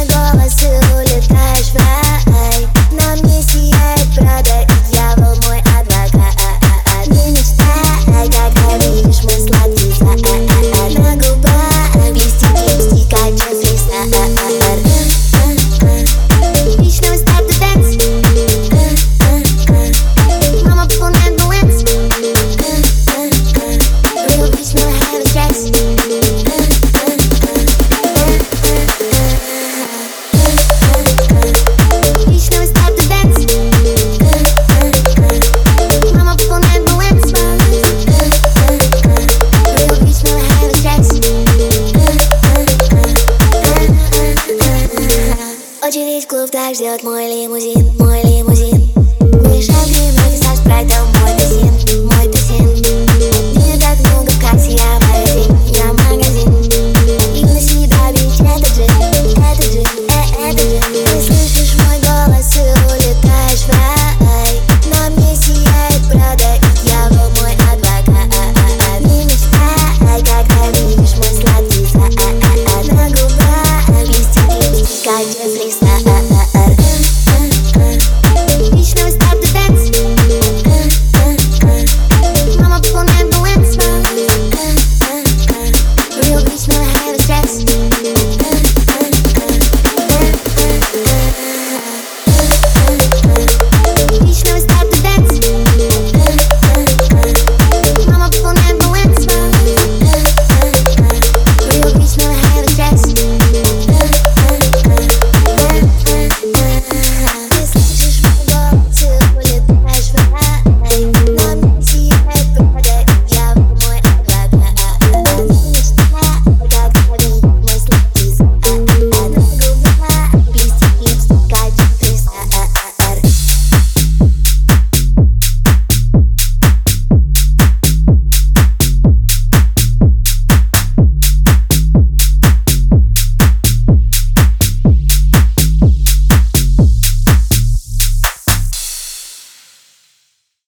мой голос, ты улетаешь в рай клуб так ждет мой лимузин, мой лимузин. Выше в лимузин, наш пройдем мой бензин.